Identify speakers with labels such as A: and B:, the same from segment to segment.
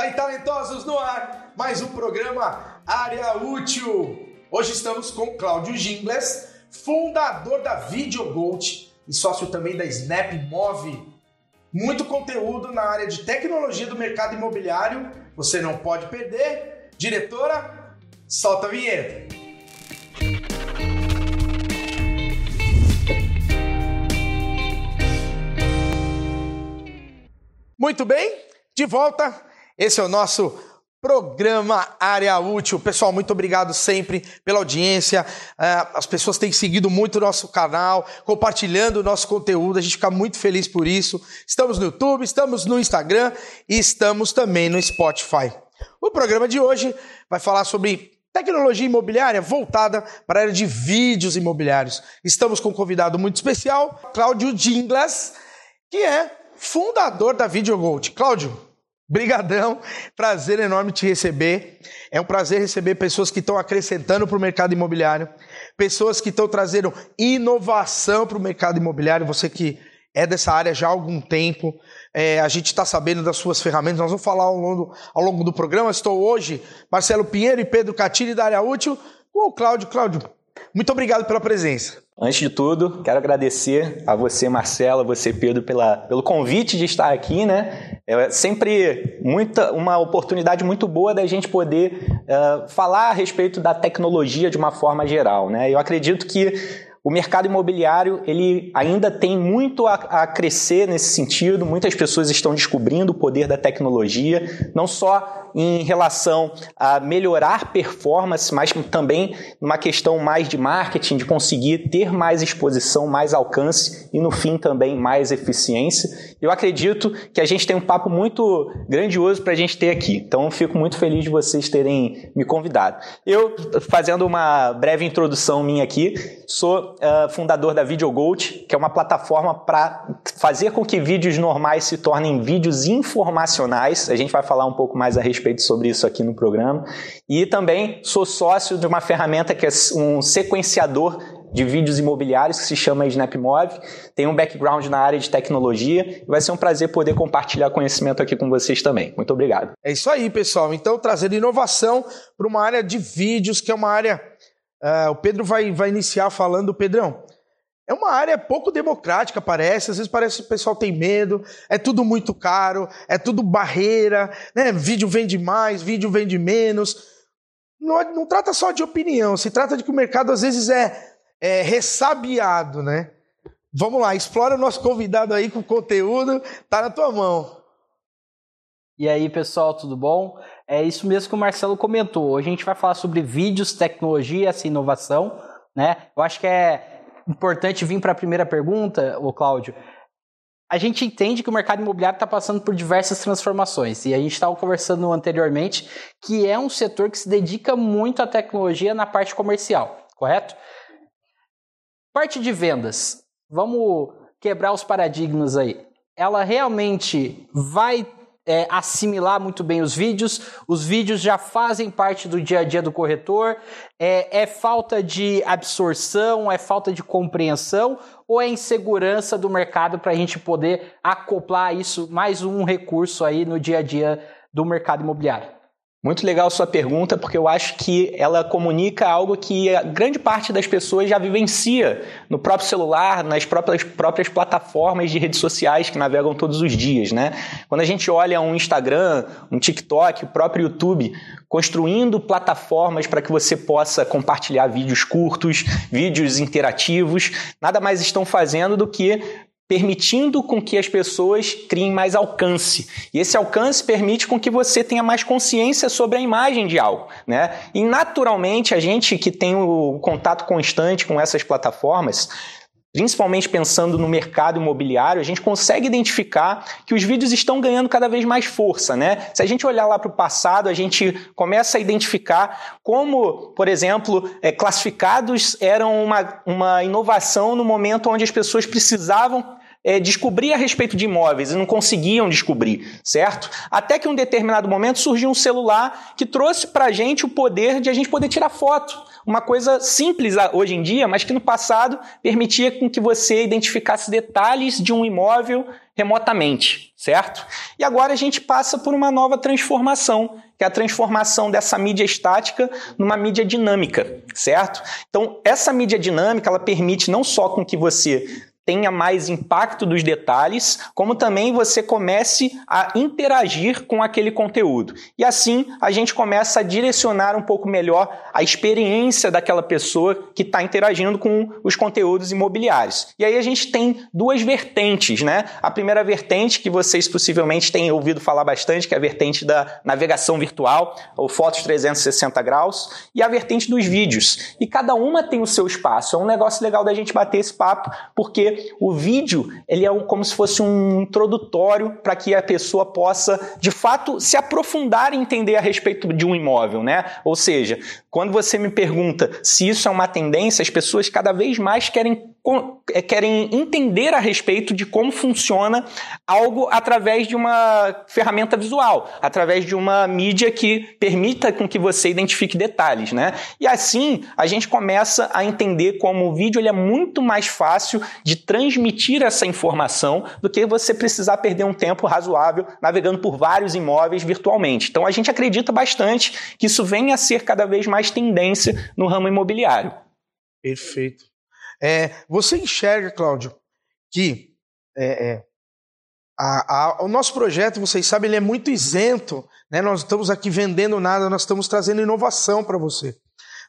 A: Tá em Talentosos no ar, mais um programa Área Útil. Hoje estamos com Cláudio Gingles, fundador da VideoGold e sócio também da Snap Move. Muito conteúdo na área de tecnologia do mercado imobiliário, você não pode perder. Diretora, solta a vinheta. Muito bem, de volta. Esse é o nosso programa Área Útil. Pessoal, muito obrigado sempre pela audiência. É, as pessoas têm seguido muito o nosso canal, compartilhando o nosso conteúdo. A gente fica muito feliz por isso. Estamos no YouTube, estamos no Instagram e estamos também no Spotify. O programa de hoje vai falar sobre tecnologia imobiliária voltada para a área de vídeos imobiliários. Estamos com um convidado muito especial, Cláudio Dinglas, que é fundador da VideoGold. Cláudio, brigadão, prazer enorme te receber. É um prazer receber pessoas que estão acrescentando para o mercado imobiliário, pessoas que estão trazendo inovação para o mercado imobiliário. Você que é dessa área já há algum tempo, é, a gente está sabendo das suas ferramentas. Nós vamos falar ao longo, ao longo do programa. Estou hoje, Marcelo Pinheiro e Pedro Catini da área útil, com o Cláudio. Cláudio, muito obrigado pela presença.
B: Antes de tudo, quero agradecer a você, Marcelo, a você, Pedro, pela, pelo convite de estar aqui, né? É sempre muita, uma oportunidade muito boa da gente poder uh, falar a respeito da tecnologia de uma forma geral, né? Eu acredito que o mercado imobiliário ele ainda tem muito a, a, crescer nesse sentido. Muitas pessoas estão descobrindo o poder da tecnologia, não só em relação a melhorar performance, mas também numa questão mais de marketing, de conseguir ter mais exposição, mais alcance e no fim também mais eficiência. Eu acredito que a gente tem um papo muito grandioso para a gente ter aqui. Então fico muito feliz de vocês terem me convidado. Eu, fazendo uma breve introdução minha aqui, sou uh, fundador da VideoGold, que é uma plataforma para fazer com que vídeos normais se tornem vídeos informacionais. A gente vai falar um pouco mais a respeito sobre isso aqui no programa. E também sou sócio de uma ferramenta que é um sequenciador de vídeos imobiliários que se chama SnapMove. Tem um background na área de tecnologia vai ser um prazer poder compartilhar conhecimento aqui com vocês também. Muito obrigado.
A: É isso aí, pessoal. Então, trazendo inovação para uma área de vídeos, que é uma área. Uh, o Pedro vai, vai iniciar falando, Pedrão. É uma área pouco democrática, parece. Às vezes parece que o pessoal tem medo, é tudo muito caro, é tudo barreira, né? Vídeo vende mais, vídeo vende menos. Não, não trata só de opinião, se trata de que o mercado às vezes é, é ressabiado, né? Vamos lá, explora o nosso convidado aí com conteúdo, tá na tua mão.
C: E aí, pessoal, tudo bom? É isso mesmo que o Marcelo comentou. Hoje a gente vai falar sobre vídeos, tecnologia, essa inovação, né? Eu acho que é importante vir para a primeira pergunta, o Cláudio. A gente entende que o mercado imobiliário está passando por diversas transformações e a gente estava conversando anteriormente que é um setor que se dedica muito à tecnologia na parte comercial, correto? Parte de vendas, vamos quebrar os paradigmas aí. Ela realmente vai é, assimilar muito bem os vídeos, os vídeos já fazem parte do dia a dia do corretor, é, é falta de absorção, é falta de compreensão ou é insegurança do mercado para a gente poder acoplar isso, mais um recurso aí no dia a dia do mercado imobiliário?
B: Muito legal sua pergunta, porque eu acho que ela comunica algo que a grande parte das pessoas já vivencia no próprio celular, nas próprias, próprias plataformas de redes sociais que navegam todos os dias, né? Quando a gente olha um Instagram, um TikTok, o próprio YouTube, construindo plataformas para que você possa compartilhar vídeos curtos, vídeos interativos, nada mais estão fazendo do que permitindo com que as pessoas criem mais alcance. E esse alcance permite com que você tenha mais consciência sobre a imagem de algo, né? E naturalmente a gente que tem o contato constante com essas plataformas, principalmente pensando no mercado imobiliário, a gente consegue identificar que os vídeos estão ganhando cada vez mais força, né? Se a gente olhar lá para o passado, a gente começa a identificar como, por exemplo, é, classificados eram uma, uma inovação no momento onde as pessoas precisavam é, descobrir a respeito de imóveis e não conseguiam descobrir, certo? Até que em um determinado momento surgiu um celular que trouxe para a gente o poder de a gente poder tirar foto uma coisa simples hoje em dia, mas que no passado permitia com que você identificasse detalhes de um imóvel remotamente, certo? E agora a gente passa por uma nova transformação, que é a transformação dessa mídia estática numa mídia dinâmica, certo? Então, essa mídia dinâmica, ela permite não só com que você tenha mais impacto dos detalhes, como também você comece a interagir com aquele conteúdo. E assim a gente começa a direcionar um pouco melhor a experiência daquela pessoa que está interagindo com os conteúdos imobiliários. E aí a gente tem duas vertentes, né? A primeira vertente que vocês possivelmente têm ouvido falar bastante, que é a vertente da navegação virtual, ou fotos 360 graus, e a vertente dos vídeos. E cada uma tem o seu espaço. É um negócio legal da gente bater esse papo, porque o vídeo ele é um, como se fosse um introdutório para que a pessoa possa, de fato, se aprofundar e entender a respeito de um imóvel, né? Ou seja, quando você me pergunta se isso é uma tendência, as pessoas cada vez mais querem querem entender a respeito de como funciona algo através de uma ferramenta visual, através de uma mídia que permita com que você identifique detalhes, né? E assim a gente começa a entender como o vídeo ele é muito mais fácil de transmitir essa informação do que você precisar perder um tempo razoável navegando por vários imóveis virtualmente. Então a gente acredita bastante que isso venha a ser cada vez mais tendência no ramo imobiliário.
A: Perfeito. É, você enxerga, Cláudio, que é, é, a, a, o nosso projeto, vocês sabem, ele é muito isento. Né? Nós estamos aqui vendendo nada, nós estamos trazendo inovação para você.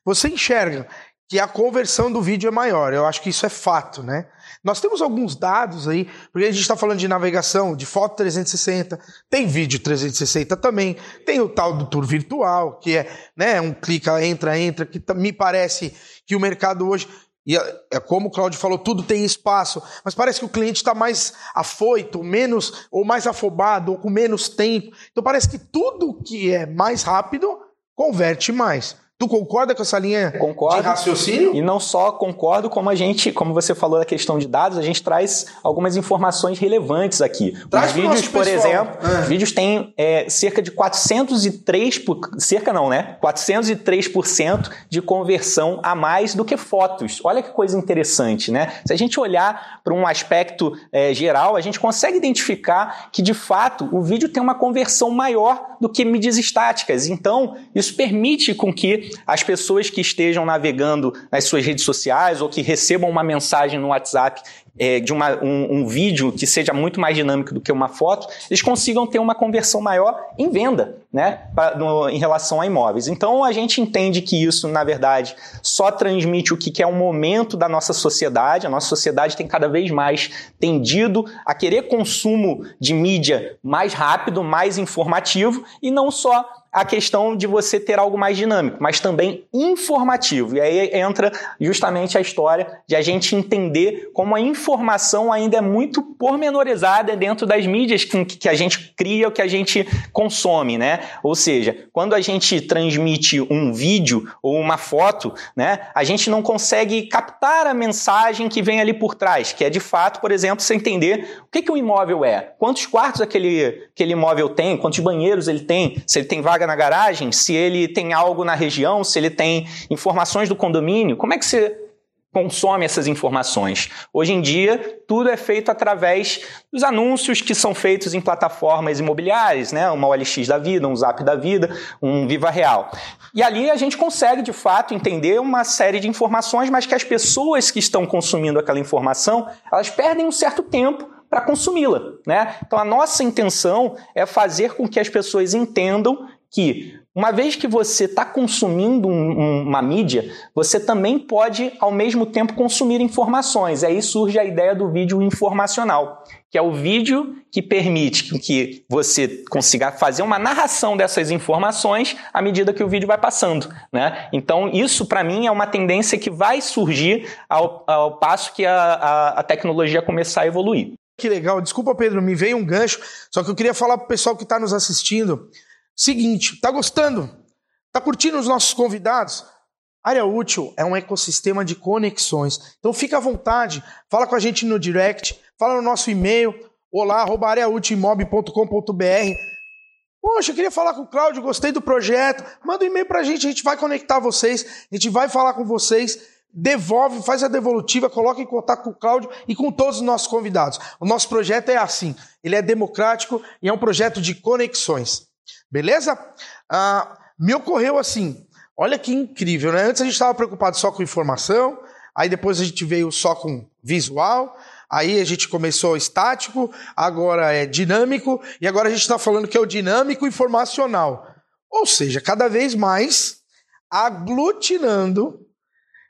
A: Você enxerga que a conversão do vídeo é maior. Eu acho que isso é fato, né? Nós temos alguns dados aí, porque a gente está falando de navegação, de foto 360, tem vídeo 360 também, tem o tal do tour virtual, que é né, um clica, entra, entra, que me parece que o mercado hoje e é, é como o Claudio falou, tudo tem espaço, mas parece que o cliente está mais afoito, menos, ou mais afobado, ou com menos tempo. Então parece que tudo que é mais rápido converte mais. Tu concorda com essa linha
B: concordo,
A: de raciocínio?
B: E não só concordo, como a gente, como você falou da questão de dados, a gente traz algumas informações relevantes aqui.
A: Traz
B: os vídeos, por
A: pessoal.
B: exemplo, é. os vídeos têm é, cerca de 403, por, cerca não, né? 403% de conversão a mais do que fotos. Olha que coisa interessante, né? Se a gente olhar para um aspecto é, geral, a gente consegue identificar que, de fato, o vídeo tem uma conversão maior do que mídias estáticas. Então, isso permite com que as pessoas que estejam navegando nas suas redes sociais ou que recebam uma mensagem no WhatsApp é, de uma, um, um, vídeo que seja muito mais dinâmico do que uma foto, eles consigam ter uma conversão maior em venda, né, pra, no, em relação a imóveis. Então a gente entende que isso, na verdade, só transmite o que, que é um momento da nossa sociedade. A nossa sociedade tem cada vez mais tendido a querer consumo de mídia mais rápido, mais informativo e não só a questão de você ter algo mais dinâmico, mas também informativo. E aí entra justamente a história de a gente entender como a informação ainda é muito pormenorizada dentro das mídias que, a gente cria, que a gente consome, né? Ou seja, quando a gente transmite um vídeo ou uma foto, né, a gente não consegue captar a mensagem que vem ali por trás, que é de fato, por exemplo, você entender o que, que um imóvel é, quantos quartos aquele, aquele imóvel tem, quantos banheiros ele tem, se ele tem vaga na garagem, se ele tem algo na região, se ele tem informações do condomínio, como é que você consome essas informações. Hoje em dia, tudo é feito através dos anúncios que são feitos em plataformas imobiliárias, né? Uma OLX da vida, um Zap da vida, um Viva Real. E ali a gente consegue, de fato, entender uma série de informações, mas que as pessoas que estão consumindo aquela informação, elas perdem um certo tempo para consumi-la, né? Então a nossa intenção é fazer com que as pessoas entendam que uma vez que você está consumindo um, um, uma mídia, você também pode, ao mesmo tempo, consumir informações. Aí surge a ideia do vídeo informacional, que é o vídeo que permite que você consiga fazer uma narração dessas informações à medida que o vídeo vai passando. Né? Então, isso, para mim, é uma tendência que vai surgir ao, ao passo que a, a, a tecnologia começar a evoluir.
A: Que legal. Desculpa, Pedro, me veio um gancho, só que eu queria falar para o pessoal que está nos assistindo Seguinte, tá gostando? Tá curtindo os nossos convidados? Área Útil é um ecossistema de conexões. Então fica à vontade, fala com a gente no direct, fala no nosso e-mail, olá, areaútilimob.com.br. Poxa, eu queria falar com o Cláudio, gostei do projeto. Manda um e-mail pra gente, a gente vai conectar vocês, a gente vai falar com vocês. Devolve, faz a devolutiva, coloca em contato com o Cláudio e com todos os nossos convidados. O nosso projeto é assim, ele é democrático e é um projeto de conexões. Beleza? Ah, me ocorreu assim, olha que incrível, né? Antes a gente estava preocupado só com informação, aí depois a gente veio só com visual, Aí a gente começou estático, agora é dinâmico, e agora a gente está falando que é o dinâmico informacional. Ou seja, cada vez mais aglutinando,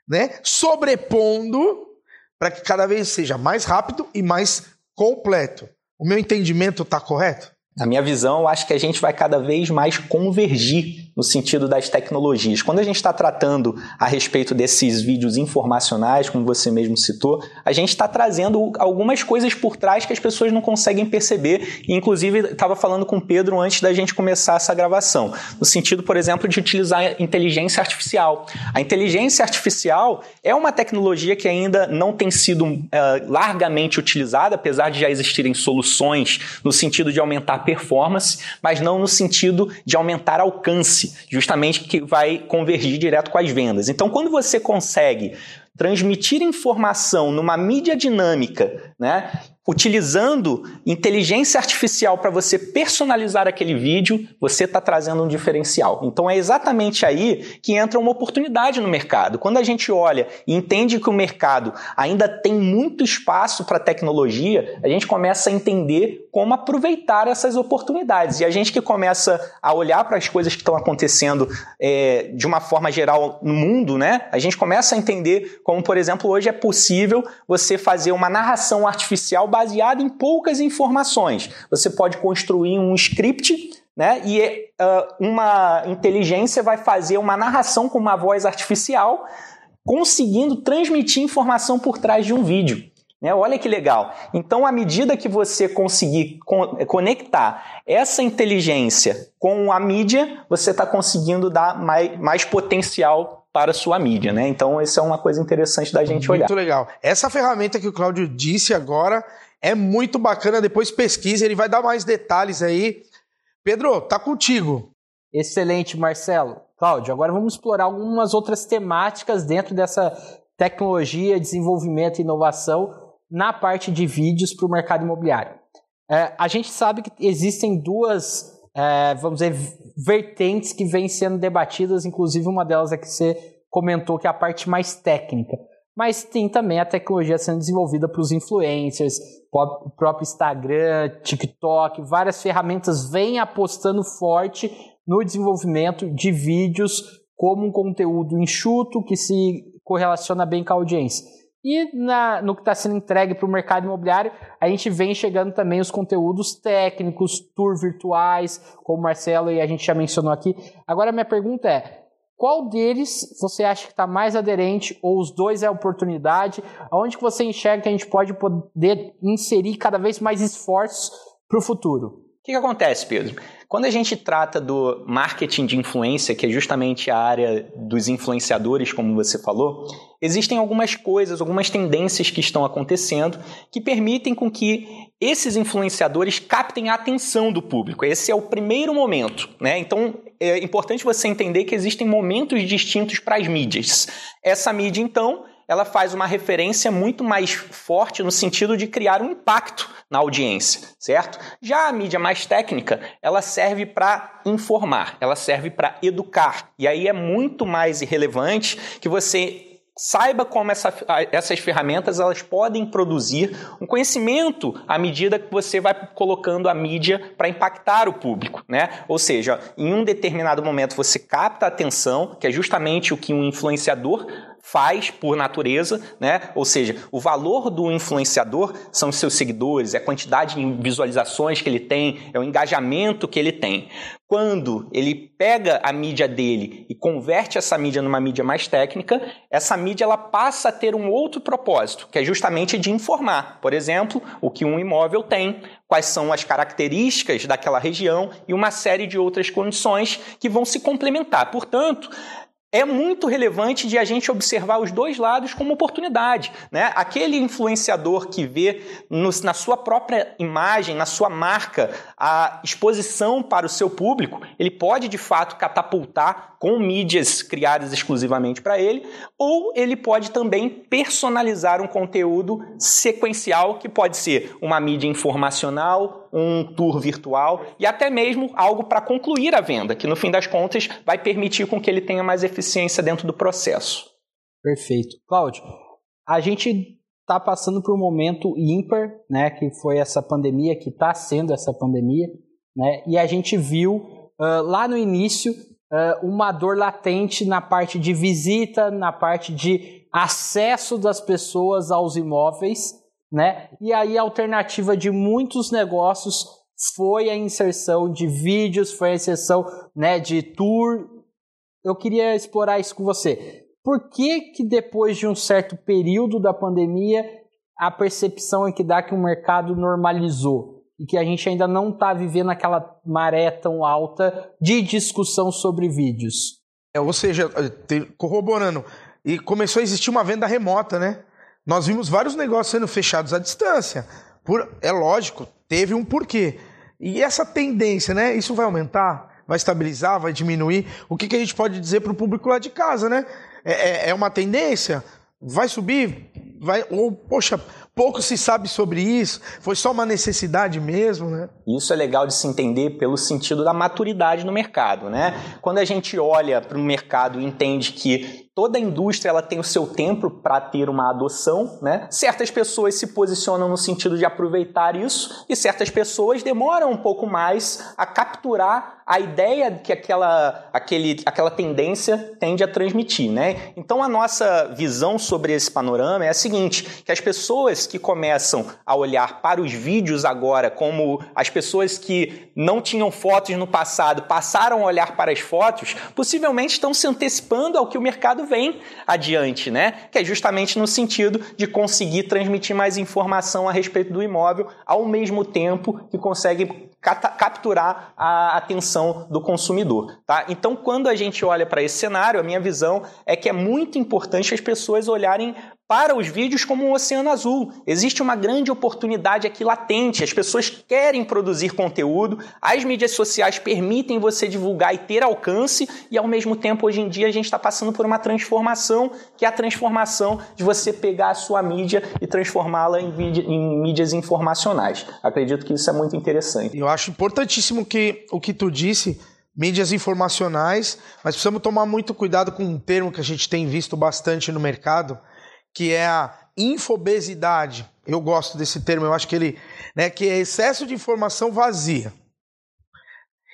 A: né, sobrepondo, para que cada vez seja mais rápido e mais completo. O meu entendimento está correto?
B: Na minha visão, eu acho que a gente vai cada vez mais convergir no sentido das tecnologias. Quando a gente está tratando a respeito desses vídeos informacionais, como você mesmo citou, a gente está trazendo algumas coisas por trás que as pessoas não conseguem perceber. Inclusive, estava falando com o Pedro antes da gente começar essa gravação, no sentido, por exemplo, de utilizar inteligência artificial. A inteligência artificial é uma tecnologia que ainda não tem sido uh, largamente utilizada, apesar de já existirem soluções no sentido de aumentar a performance, mas não no sentido de aumentar alcance justamente que vai convergir direto com as vendas. Então, quando você consegue transmitir informação numa mídia dinâmica, né, utilizando inteligência artificial para você personalizar aquele vídeo, você está trazendo um diferencial. Então é exatamente aí que entra uma oportunidade no mercado. Quando a gente olha e entende que o mercado ainda tem muito espaço para tecnologia, a gente começa a entender como aproveitar essas oportunidades. E a gente que começa a olhar para as coisas que estão acontecendo é, de uma forma geral no mundo, né? A gente começa a entender como, por exemplo, hoje é possível você fazer uma narração artificial baseada em poucas informações. Você pode construir um script né? E uh, uma inteligência vai fazer uma narração com uma voz artificial, conseguindo transmitir informação por trás de um vídeo. Né? Olha que legal. Então, à medida que você conseguir conectar essa inteligência com a mídia, você está conseguindo dar mais, mais potencial para a sua mídia, né? Então, isso é uma coisa interessante da gente
A: muito
B: olhar.
A: Muito legal. Essa ferramenta que o Cláudio disse agora é muito bacana. Depois pesquise, ele vai dar mais detalhes aí. Pedro, tá contigo.
C: Excelente, Marcelo. Cláudio, agora vamos explorar algumas outras temáticas dentro dessa tecnologia, desenvolvimento e inovação na parte de vídeos para o mercado imobiliário. É, a gente sabe que existem duas é, vamos dizer, vertentes que vêm sendo debatidas, inclusive uma delas é que você comentou que é a parte mais técnica. Mas tem também a tecnologia sendo desenvolvida para os influencers, o próprio Instagram, TikTok, várias ferramentas vêm apostando forte no desenvolvimento de vídeos como um conteúdo enxuto que se correlaciona bem com a audiência. E na, no que está sendo entregue para o mercado imobiliário, a gente vem chegando também os conteúdos técnicos, tour virtuais, como o Marcelo e a gente já mencionou aqui. Agora, minha pergunta é: qual deles você acha que está mais aderente, ou os dois é oportunidade? Aonde que você enxerga que a gente pode poder inserir cada vez mais esforços para o futuro?
B: O que, que acontece, Pedro? Quando a gente trata do marketing de influência, que é justamente a área dos influenciadores, como você falou, existem algumas coisas, algumas tendências que estão acontecendo que permitem com que esses influenciadores captem a atenção do público. Esse é o primeiro momento, né? Então é importante você entender que existem momentos distintos para as mídias. Essa mídia, então, ela faz uma referência muito mais forte no sentido de criar um impacto na audiência, certo? Já a mídia mais técnica, ela serve para informar, ela serve para educar. E aí é muito mais relevante que você saiba como essa, essas ferramentas elas podem produzir um conhecimento à medida que você vai colocando a mídia para impactar o público, né? Ou seja, em um determinado momento você capta a atenção, que é justamente o que um influenciador faz por natureza, né? Ou seja, o valor do influenciador são os seus seguidores, é a quantidade de visualizações que ele tem, é o engajamento que ele tem. Quando ele pega a mídia dele e converte essa mídia numa mídia mais técnica, essa mídia ela passa a ter um outro propósito, que é justamente de informar, por exemplo, o que um imóvel tem, quais são as características daquela região e uma série de outras condições que vão se complementar. Portanto, é muito relevante de a gente observar os dois lados como oportunidade. Né? Aquele influenciador que vê no, na sua própria imagem, na sua marca, a exposição para o seu público, ele pode de fato catapultar com mídias criadas exclusivamente para ele, ou ele pode também personalizar um conteúdo sequencial que pode ser uma mídia informacional, um tour virtual e até mesmo algo para concluir a venda, que no fim das contas vai permitir com que ele tenha mais eficiência dentro do processo.
C: Perfeito. Cláudio, a gente está passando por um momento ímpar, né, que foi essa pandemia, que está sendo essa pandemia, né, e a gente viu uh, lá no início uh, uma dor latente na parte de visita, na parte de acesso das pessoas aos imóveis, né? E aí a alternativa de muitos negócios foi a inserção de vídeos, foi a inserção né, de tour. Eu queria explorar isso com você. Por que, que depois de um certo período da pandemia a percepção é que dá que o mercado normalizou e que a gente ainda não está vivendo aquela maré tão alta de discussão sobre vídeos?
A: É, ou seja, corroborando, e começou a existir uma venda remota, né? Nós vimos vários negócios sendo fechados à distância. Por, é lógico, teve um porquê. E essa tendência, né? Isso vai aumentar? Vai estabilizar? Vai diminuir? O que, que a gente pode dizer para o público lá de casa, né? É, é, é uma tendência? Vai subir? Vai, ou, poxa, pouco se sabe sobre isso, foi só uma necessidade mesmo, né?
B: Isso é legal de se entender pelo sentido da maturidade no mercado, né? Quando a gente olha para o mercado e entende que toda indústria ela tem o seu tempo para ter uma adoção, né? Certas pessoas se posicionam no sentido de aproveitar isso e certas pessoas demoram um pouco mais a capturar a ideia que aquela, aquele, aquela tendência tende a transmitir, né? Então a nossa visão sobre esse panorama é a seguinte, que as pessoas que começam a olhar para os vídeos agora como as pessoas que não tinham fotos no passado passaram a olhar para as fotos, possivelmente estão se antecipando ao que o mercado mercado vem adiante, né? Que é justamente no sentido de conseguir transmitir mais informação a respeito do imóvel, ao mesmo tempo que consegue capturar a atenção do consumidor, tá? Então, quando a gente olha para esse cenário, a minha visão é que é muito importante as pessoas olharem para os vídeos como um oceano azul. Existe uma grande oportunidade aqui latente. As pessoas querem produzir conteúdo, as mídias sociais permitem você divulgar e ter alcance, e ao mesmo tempo, hoje em dia, a gente está passando por uma transformação, que é a transformação de você pegar a sua mídia e transformá-la em, em, mídias informacionais. Acredito que isso é muito interessante.
A: Eu acho importantíssimo que o que tu disse mídias informacionais, mas precisamos tomar muito cuidado com um termo que a gente tem visto bastante no mercado, que é a infobesidade. Eu gosto desse termo, eu acho que ele, né, que é excesso de informação vazia.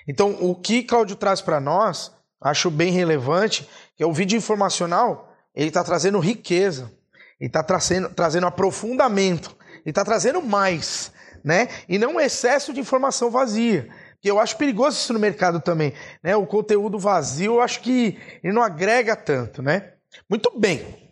A: Então, o que Cláudio traz para nós, acho bem relevante, que é o vídeo informacional, ele está trazendo riqueza, ele está trazendo, trazendo aprofundamento, ele está trazendo mais, né? E não excesso de informação vazia. Que eu acho perigoso isso no mercado também, né? O conteúdo vazio, eu acho que ele não agrega tanto, né? Muito bem.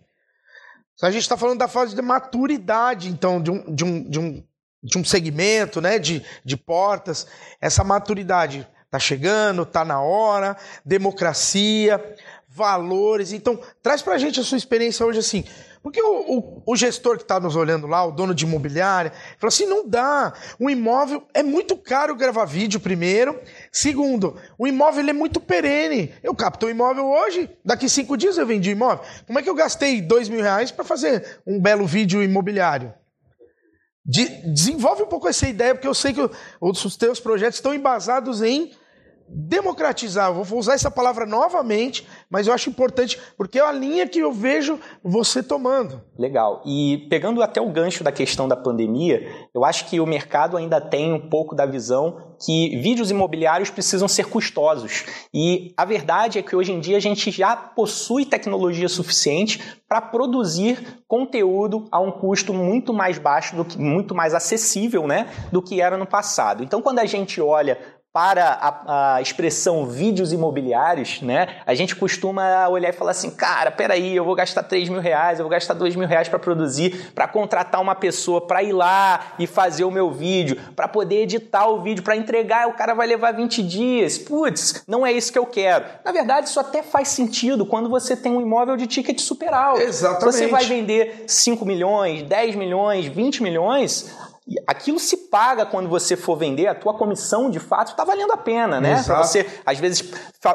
A: A gente está falando da fase de maturidade, então, de um, de um, de um, de um segmento, né, de, de portas. Essa maturidade está chegando, está na hora, democracia, valores. Então, traz para a gente a sua experiência hoje assim. Porque o, o, o gestor que está nos olhando lá, o dono de imobiliária, falou assim: não dá. O imóvel é muito caro gravar vídeo, primeiro. Segundo, o imóvel é muito perene. Eu capto o imóvel hoje, daqui cinco dias eu vendi o imóvel. Como é que eu gastei dois mil reais para fazer um belo vídeo imobiliário? De, desenvolve um pouco essa ideia, porque eu sei que os teus projetos estão embasados em democratizar. Vou usar essa palavra novamente, mas eu acho importante porque é a linha que eu vejo você tomando.
B: Legal. E pegando até o gancho da questão da pandemia, eu acho que o mercado ainda tem um pouco da visão que vídeos imobiliários precisam ser custosos. E a verdade é que hoje em dia a gente já possui tecnologia suficiente para produzir conteúdo a um custo muito mais baixo do que muito mais acessível, né, do que era no passado. Então, quando a gente olha para a, a, expressão vídeos imobiliários, né? A gente costuma olhar e falar assim, cara, peraí, eu vou gastar 3 mil reais, eu vou gastar 2 mil reais para produzir, para contratar uma pessoa para ir lá e fazer o meu vídeo, para poder editar o vídeo, para entregar, o cara vai levar 20 dias. Putz, não é isso que eu quero. Na verdade, isso até faz sentido quando você tem um imóvel de ticket super alto.
A: Exatamente.
B: Você vai vender 5 milhões, 10 milhões, 20 milhões, aquilo se paga quando você for vender, a tua comissão de fato está valendo a pena, né? Para você, às vezes,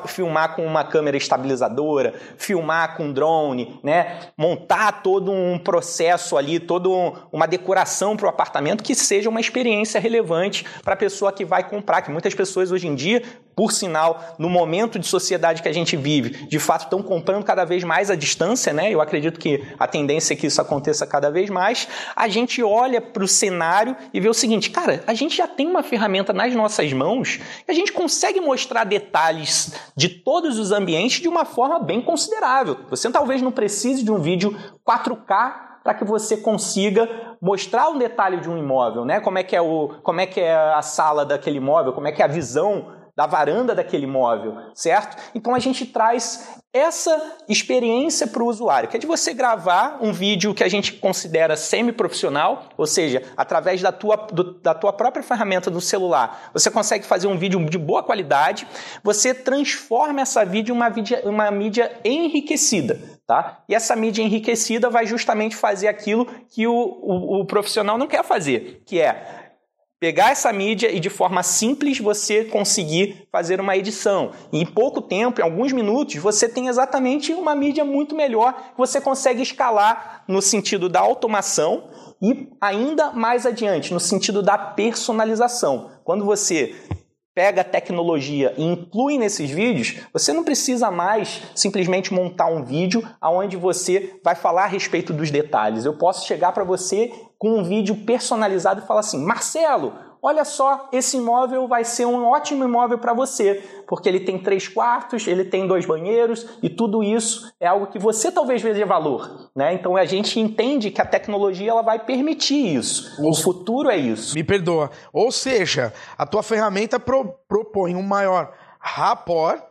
B: filmar com uma câmera estabilizadora, filmar com drone, né? Montar todo um processo ali, toda uma decoração para o apartamento que seja uma experiência relevante para a pessoa que vai comprar. Que muitas pessoas hoje em dia, por sinal, no momento de sociedade que a gente vive, de fato estão comprando cada vez mais à distância, né? Eu acredito que a tendência é que isso aconteça cada vez mais. A gente olha para o cenário e ver o seguinte, cara, a gente já tem uma ferramenta nas nossas mãos e a gente consegue mostrar detalhes de todos os ambientes de uma forma bem considerável. Você talvez não precise de um vídeo 4K para que você consiga mostrar um detalhe de um imóvel, né? Como é que é o, como é que é a sala daquele imóvel, como é que é a visão da varanda daquele imóvel, certo? Então a gente traz essa experiência para o usuário, que é de você gravar um vídeo que a gente considera semi-profissional, ou seja, através da tua, do, da tua própria ferramenta do celular, você consegue fazer um vídeo de boa qualidade, você transforma essa vídeo em uma, mídia, uma mídia enriquecida. Tá? E essa mídia enriquecida vai justamente fazer aquilo que o, o, o profissional não quer fazer, que é pegar essa mídia e de forma simples você conseguir fazer uma edição. E em pouco tempo, em alguns minutos, você tem exatamente uma mídia muito melhor que você consegue escalar no sentido da automação e ainda mais adiante, no sentido da personalização. Quando você pega a tecnologia e inclui nesses vídeos, você não precisa mais simplesmente montar um vídeo onde você vai falar a respeito dos detalhes. Eu posso chegar para você com um vídeo personalizado e falar assim: Marcelo, olha só, esse imóvel vai ser um ótimo imóvel para você, porque ele tem três quartos, ele tem dois banheiros e tudo isso é algo que você talvez veja valor, né? Então a gente entende que a tecnologia ela vai permitir isso. O futuro é isso.
A: Me perdoa. Ou seja, a tua ferramenta pro, propõe um maior rapport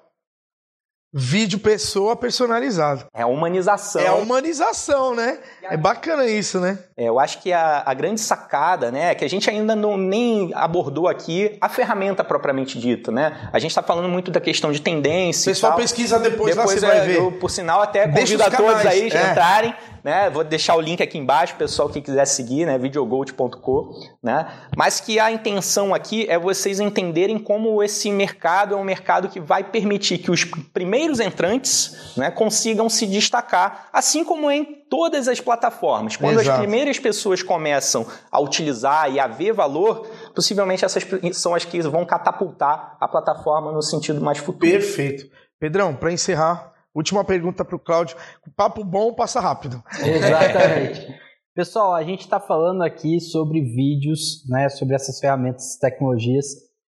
A: Vídeo pessoa personalizado.
B: É a humanização.
A: É a humanização, né? É bacana isso, né?
B: É, eu acho que a, a, grande sacada, né, é que a gente ainda não nem abordou aqui a ferramenta propriamente dita, né? A gente está falando muito da questão de tendência.
A: O pessoal pesquisa depois, depois lá você é, vai ver.
B: Eu, por sinal, até convido a todos aí é. entrarem né? Vou deixar o link aqui embaixo, pessoal que quiser seguir, né? videogold.com, né? Mas que a intenção aqui é vocês entenderem como esse mercado é um mercado que vai permitir que os primeiros entrantes, né, consigam se destacar, assim como em todas as plataformas. Quando Exato. as primeiras pessoas começam a utilizar e a ver valor, possivelmente essas são as que vão catapultar a plataforma no sentido mais futuro.
A: Perfeito. Pedrão, para encerrar, Última pergunta para o Cláudio. Papo bom passa rápido.
C: Exatamente. Pessoal, a gente está falando aqui sobre vídeos, né, sobre essas ferramentas, tecnologias,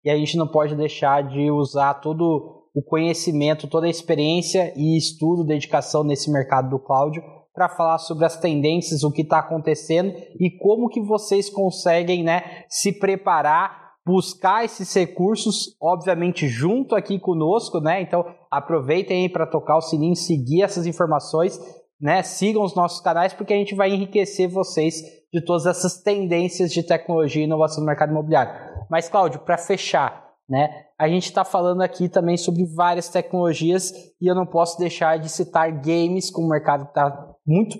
C: e a gente não pode deixar de usar todo o conhecimento, toda a experiência e estudo, dedicação nesse mercado do Cláudio para falar sobre as tendências, o que está acontecendo e como que vocês conseguem né, se preparar buscar esses recursos, obviamente, junto aqui conosco, né? Então, aproveitem para tocar o sininho, seguir essas informações, né? Sigam os nossos canais, porque a gente vai enriquecer vocês de todas essas tendências de tecnologia e inovação no mercado imobiliário. Mas, Cláudio, para fechar, né? A gente está falando aqui também sobre várias tecnologias e eu não posso deixar de citar games, como o mercado está muito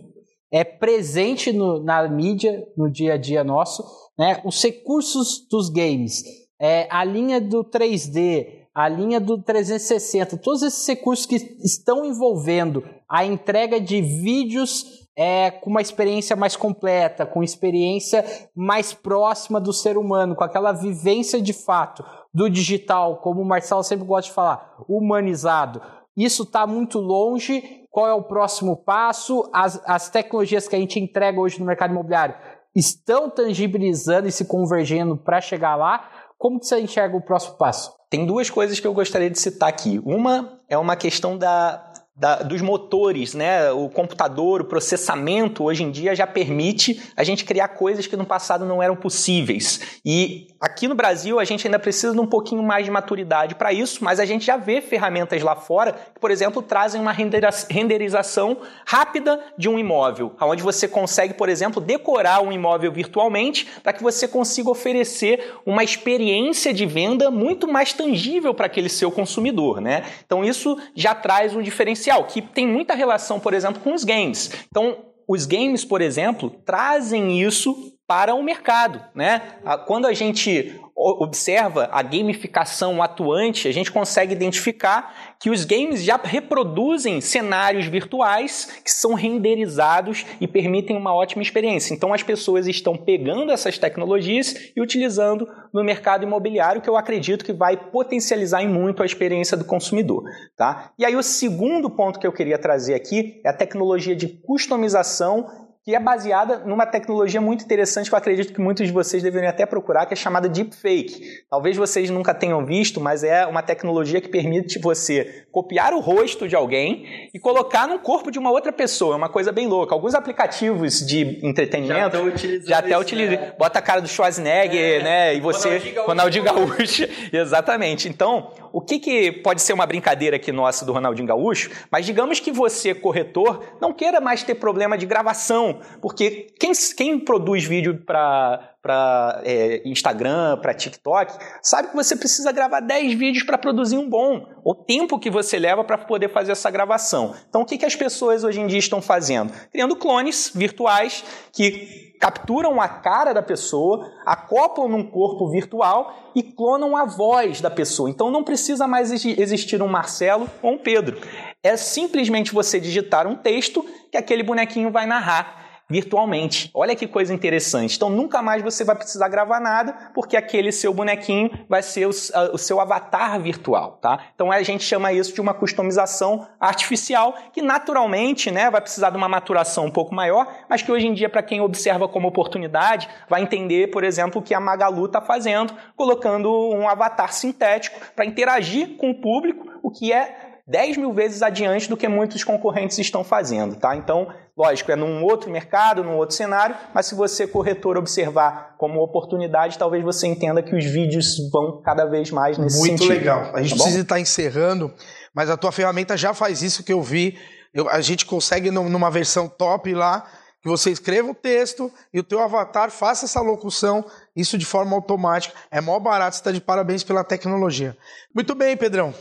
C: é presente no, na mídia, no dia a dia nosso, né? Os recursos dos games, é, a linha do 3D, a linha do 360, todos esses recursos que estão envolvendo a entrega de vídeos é, com uma experiência mais completa, com experiência mais próxima do ser humano, com aquela vivência de fato do digital, como o Marcelo sempre gosta de falar, humanizado. Isso está muito longe qual é o próximo passo? As, as tecnologias que a gente entrega hoje no mercado imobiliário estão tangibilizando e se convergendo para chegar lá? Como que você enxerga o próximo passo?
B: Tem duas coisas que eu gostaria de citar aqui. Uma é uma questão da da, dos motores, né? O computador, o processamento hoje em dia já permite a gente criar coisas que no passado não eram possíveis. E aqui no Brasil a gente ainda precisa de um pouquinho mais de maturidade para isso, mas a gente já vê ferramentas lá fora que, por exemplo, trazem uma renderização rápida de um imóvel, onde você consegue, por exemplo, decorar um imóvel virtualmente para que você consiga oferecer uma experiência de venda muito mais tangível para aquele seu consumidor, né? Então isso já traz um diferencial que tem muita relação, por exemplo, com os games. Então, os games, por exemplo, trazem isso para o mercado, né? Quando a gente observa a gamificação atuante, a gente consegue identificar que os games já reproduzem cenários virtuais que são renderizados e permitem uma ótima experiência. Então as pessoas estão pegando essas tecnologias e utilizando no mercado imobiliário, que eu acredito que vai potencializar em muito a experiência do consumidor, tá? E aí o segundo ponto que eu queria trazer aqui é a tecnologia de customização que é baseada numa tecnologia muito interessante que eu acredito que muitos de vocês deveriam até procurar, que é chamada Deepfake. Talvez vocês nunca tenham visto, mas é uma tecnologia que permite você copiar o rosto de alguém e colocar no corpo de uma outra pessoa. É uma coisa bem louca. Alguns aplicativos de entretenimento já, até utilizam. Né? Bota a cara do Schwarzenegger, é, né? E você. Ronaldinho Gaúcho. Exatamente. Então, o que, que pode ser uma brincadeira aqui nossa do Ronaldinho Gaúcho, mas digamos que você, corretor, não queira mais ter problema de gravação, porque quem, quem produz vídeo para para é, Instagram, para TikTok, sabe que você precisa gravar 10 vídeos para produzir um bom. O tempo que você leva para poder fazer essa gravação. Então, o que, que as pessoas hoje em dia estão fazendo? Criando clones virtuais que capturam a cara da pessoa, acoplam num corpo virtual e clonam a voz da pessoa. Então não precisa mais existir um Marcelo ou um Pedro. É simplesmente você digitar um texto que aquele bonequinho vai narrar virtualmente. Olha que coisa interessante. Então nunca mais você vai precisar gravar nada, porque aquele seu bonequinho vai ser o, o, seu avatar virtual, tá? Então a gente chama isso de uma customização artificial, que naturalmente, né, vai precisar de uma maturação um pouco maior, mas que hoje em dia para quem observa como oportunidade, vai entender, por exemplo, o que a Magalu está fazendo, colocando um avatar sintético para interagir com o público, o que é 10 mil vezes adiante do que muitos concorrentes estão fazendo, tá? Então, lógico, é num outro mercado, num outro cenário, mas se você, corretor, observar como oportunidade, talvez você entenda que os vídeos vão cada vez mais nesse
A: Muito
B: sentido.
A: Muito legal. A gente tá precisa estar encerrando, mas a tua ferramenta já faz isso que eu vi. Eu, a gente consegue numa versão top lá, que você escreva o texto e o teu avatar faça essa locução, isso de forma automática. É mó barato, você está de parabéns pela tecnologia. Muito bem, Pedrão.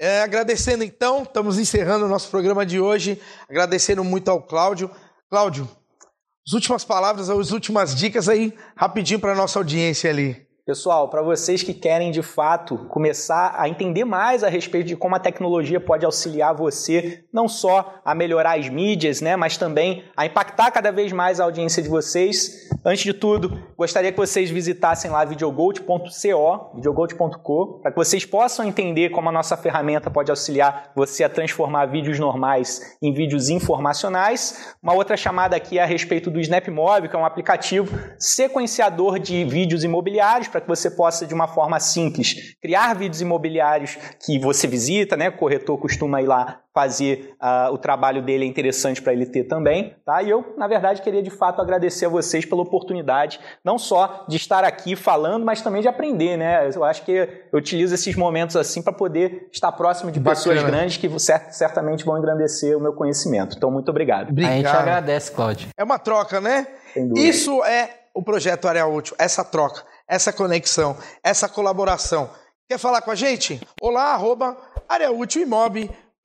A: É, agradecendo então, estamos encerrando o nosso programa de hoje, agradecendo muito ao Cláudio. Cláudio, as últimas palavras, as últimas dicas aí, rapidinho para a nossa audiência ali.
B: Pessoal, para vocês que querem de fato começar a entender mais a respeito de como a tecnologia pode auxiliar você não só a melhorar as mídias, né, mas também a impactar cada vez mais a audiência de vocês, antes de tudo, gostaria que vocês visitassem lá videogold.co, videogold.co, para que vocês possam entender como a nossa ferramenta pode auxiliar você a transformar vídeos normais em vídeos informacionais. Uma outra chamada aqui é a respeito do SnapMob, que é um aplicativo sequenciador de vídeos imobiliários para que você possa, de uma forma simples, criar vídeos imobiliários que você visita, né? O corretor costuma ir lá fazer uh, o trabalho dele, é interessante para ele ter também, tá? E eu, na verdade, queria de fato agradecer a vocês pela oportunidade, não só de estar aqui falando, mas também de aprender, né? Eu acho que eu utilizo esses momentos assim para poder estar próximo de Bacana. pessoas grandes que certamente vão engrandecer o meu conhecimento. Então, muito obrigado.
C: obrigado. A gente agradece, Cláudio.
A: É uma troca, né? Isso é o projeto Área Útil, essa troca essa conexão, essa colaboração. Quer falar com a gente? Olá, arroba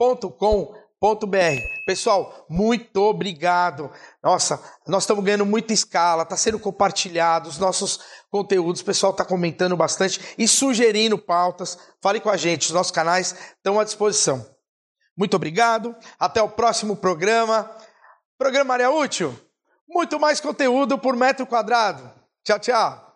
A: areaútilimob.com.br. Pessoal, muito obrigado. Nossa, nós estamos ganhando muita escala, está sendo compartilhado os nossos conteúdos, o pessoal está comentando bastante e sugerindo pautas. Fale com a gente, os nossos canais estão à disposição. Muito obrigado, até o próximo programa. Programa Área Útil, muito mais conteúdo por metro quadrado. Tchau, tchau.